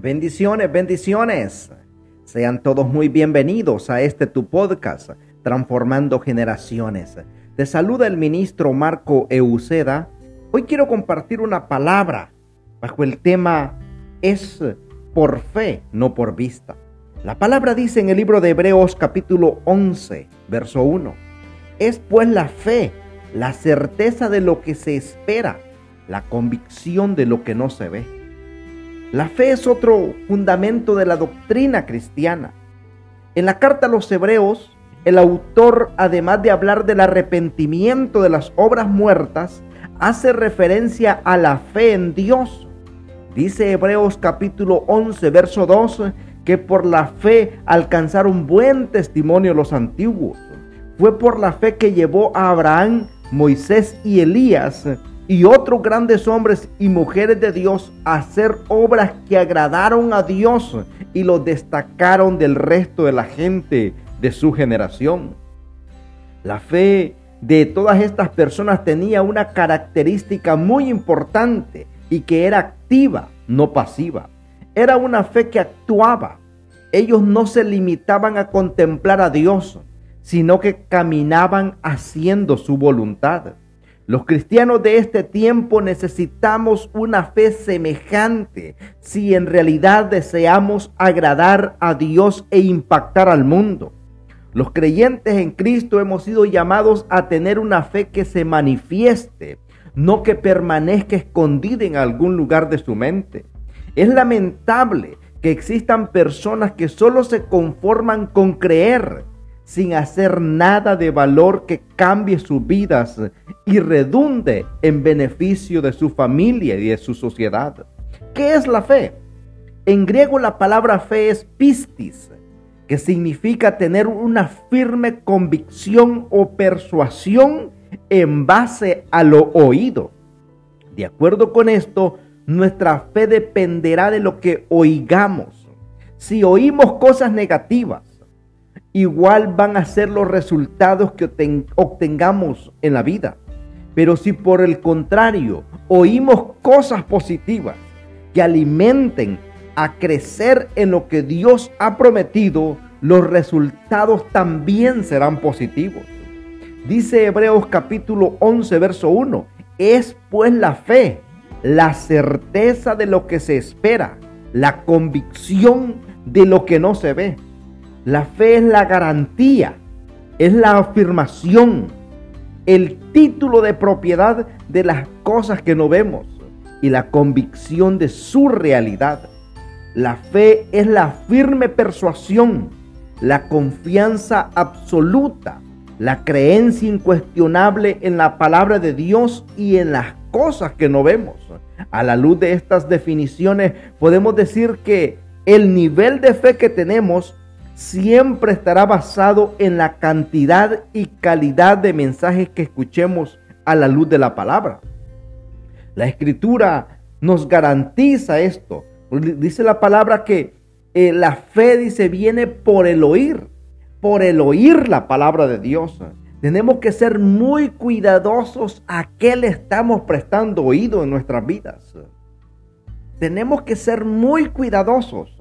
Bendiciones, bendiciones. Sean todos muy bienvenidos a este tu podcast, Transformando Generaciones. Te saluda el ministro Marco Euceda. Hoy quiero compartir una palabra bajo el tema es por fe, no por vista. La palabra dice en el libro de Hebreos capítulo 11, verso 1. Es pues la fe, la certeza de lo que se espera, la convicción de lo que no se ve. La fe es otro fundamento de la doctrina cristiana. En la carta a los hebreos, el autor, además de hablar del arrepentimiento de las obras muertas, hace referencia a la fe en Dios. Dice Hebreos capítulo 11, verso 12, que por la fe alcanzaron buen testimonio los antiguos. Fue por la fe que llevó a Abraham, Moisés y Elías y otros grandes hombres y mujeres de Dios hacer obras que agradaron a Dios y los destacaron del resto de la gente de su generación. La fe de todas estas personas tenía una característica muy importante y que era activa, no pasiva. Era una fe que actuaba. Ellos no se limitaban a contemplar a Dios, sino que caminaban haciendo su voluntad. Los cristianos de este tiempo necesitamos una fe semejante si en realidad deseamos agradar a Dios e impactar al mundo. Los creyentes en Cristo hemos sido llamados a tener una fe que se manifieste, no que permanezca escondida en algún lugar de su mente. Es lamentable que existan personas que solo se conforman con creer sin hacer nada de valor que cambie sus vidas y redunde en beneficio de su familia y de su sociedad. ¿Qué es la fe? En griego la palabra fe es pistis, que significa tener una firme convicción o persuasión en base a lo oído. De acuerdo con esto, nuestra fe dependerá de lo que oigamos. Si oímos cosas negativas, igual van a ser los resultados que obtengamos en la vida. Pero si por el contrario oímos cosas positivas que alimenten a crecer en lo que Dios ha prometido, los resultados también serán positivos. Dice Hebreos capítulo 11, verso 1, es pues la fe, la certeza de lo que se espera, la convicción de lo que no se ve. La fe es la garantía, es la afirmación, el título de propiedad de las cosas que no vemos y la convicción de su realidad. La fe es la firme persuasión, la confianza absoluta, la creencia incuestionable en la palabra de Dios y en las cosas que no vemos. A la luz de estas definiciones podemos decir que el nivel de fe que tenemos siempre estará basado en la cantidad y calidad de mensajes que escuchemos a la luz de la palabra. La escritura nos garantiza esto. Dice la palabra que eh, la fe, dice, viene por el oír, por el oír la palabra de Dios. Tenemos que ser muy cuidadosos a qué le estamos prestando oído en nuestras vidas. Tenemos que ser muy cuidadosos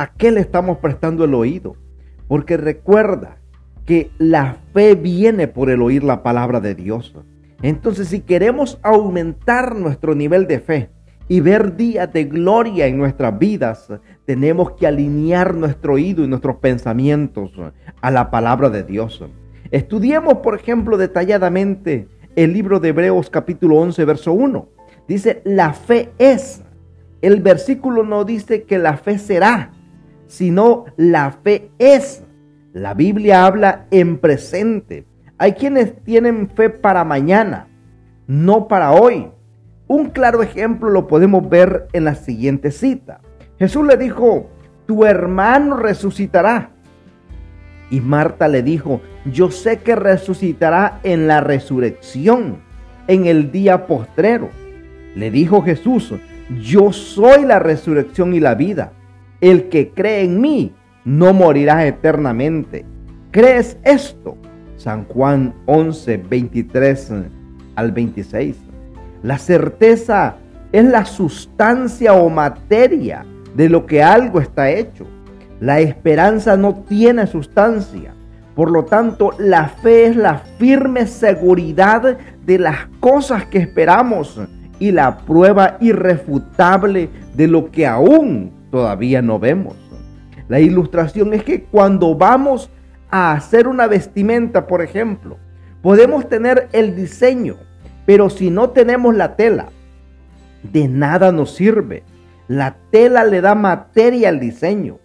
¿A qué le estamos prestando el oído? Porque recuerda que la fe viene por el oír la palabra de Dios. Entonces, si queremos aumentar nuestro nivel de fe y ver días de gloria en nuestras vidas, tenemos que alinear nuestro oído y nuestros pensamientos a la palabra de Dios. Estudiemos, por ejemplo, detalladamente el libro de Hebreos capítulo 11, verso 1. Dice, la fe es. El versículo no dice que la fe será sino la fe es. La Biblia habla en presente. Hay quienes tienen fe para mañana, no para hoy. Un claro ejemplo lo podemos ver en la siguiente cita. Jesús le dijo, tu hermano resucitará. Y Marta le dijo, yo sé que resucitará en la resurrección, en el día postrero. Le dijo Jesús, yo soy la resurrección y la vida. El que cree en mí no morirá eternamente. ¿Crees esto? San Juan 11, 23 al 26. La certeza es la sustancia o materia de lo que algo está hecho. La esperanza no tiene sustancia. Por lo tanto, la fe es la firme seguridad de las cosas que esperamos y la prueba irrefutable de lo que aún todavía no vemos. La ilustración es que cuando vamos a hacer una vestimenta, por ejemplo, podemos tener el diseño, pero si no tenemos la tela, de nada nos sirve. La tela le da materia al diseño.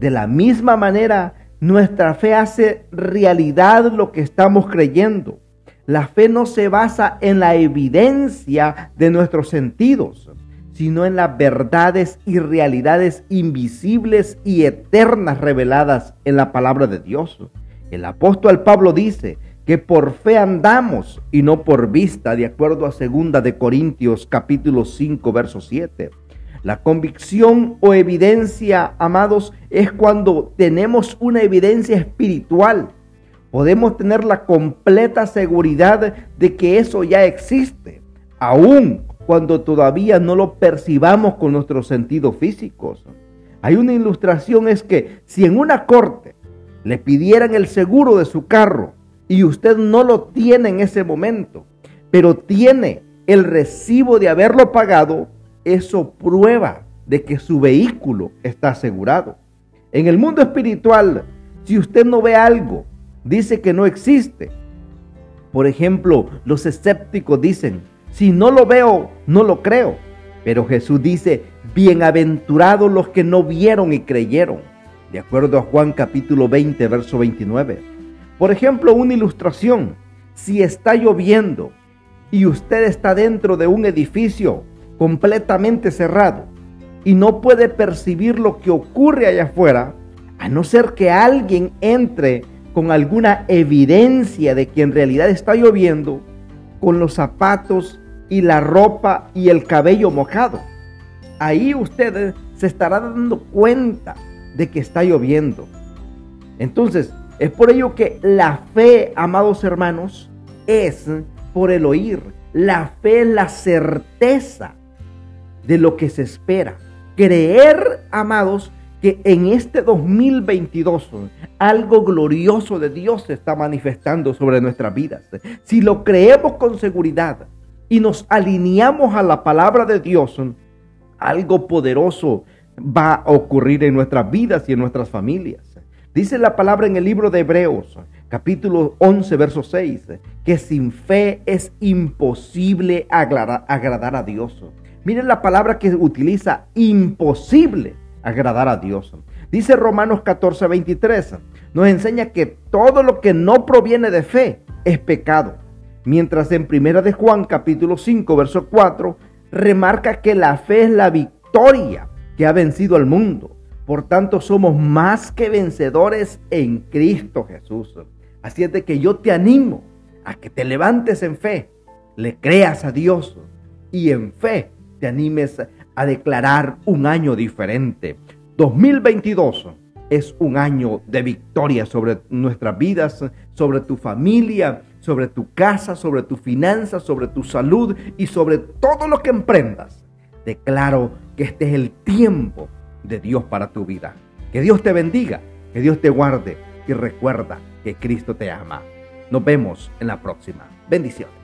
De la misma manera, nuestra fe hace realidad lo que estamos creyendo. La fe no se basa en la evidencia de nuestros sentidos, sino en las verdades y realidades invisibles y eternas reveladas en la palabra de Dios. El apóstol Pablo dice que por fe andamos y no por vista, de acuerdo a 2 de Corintios capítulo 5 verso 7. La convicción o evidencia, amados, es cuando tenemos una evidencia espiritual podemos tener la completa seguridad de que eso ya existe, aun cuando todavía no lo percibamos con nuestros sentidos físicos. Hay una ilustración, es que si en una corte le pidieran el seguro de su carro y usted no lo tiene en ese momento, pero tiene el recibo de haberlo pagado, eso prueba de que su vehículo está asegurado. En el mundo espiritual, si usted no ve algo dice que no existe. Por ejemplo, los escépticos dicen, si no lo veo, no lo creo. Pero Jesús dice, bienaventurados los que no vieron y creyeron. De acuerdo a Juan capítulo 20, verso 29. Por ejemplo, una ilustración. Si está lloviendo y usted está dentro de un edificio completamente cerrado y no puede percibir lo que ocurre allá afuera, a no ser que alguien entre con alguna evidencia de que en realidad está lloviendo, con los zapatos y la ropa y el cabello mojado. Ahí usted se estará dando cuenta de que está lloviendo. Entonces, es por ello que la fe, amados hermanos, es por el oír. La fe es la certeza de lo que se espera. Creer, amados, que en este 2022 algo glorioso de Dios se está manifestando sobre nuestras vidas. Si lo creemos con seguridad y nos alineamos a la palabra de Dios, algo poderoso va a ocurrir en nuestras vidas y en nuestras familias. Dice la palabra en el libro de Hebreos, capítulo 11, verso 6, que sin fe es imposible agradar, a Dios. Miren la palabra que utiliza, imposible agradar a Dios. Dice Romanos 14, 23, nos enseña que todo lo que no proviene de fe es pecado. Mientras en Primera de Juan capítulo 5, verso 4, remarca que la fe es la victoria que ha vencido al mundo. Por tanto, somos más que vencedores en Cristo Jesús. Así es de que yo te animo a que te levantes en fe, le creas a Dios y en fe te animes a declarar un año diferente. 2022 es un año de victoria sobre nuestras vidas, sobre tu familia, sobre tu casa, sobre tu finanzas, sobre tu salud y sobre todo lo que emprendas. Declaro que este es el tiempo de Dios para tu vida. Que Dios te bendiga, que Dios te guarde y recuerda que Cristo te ama. Nos vemos en la próxima. Bendiciones.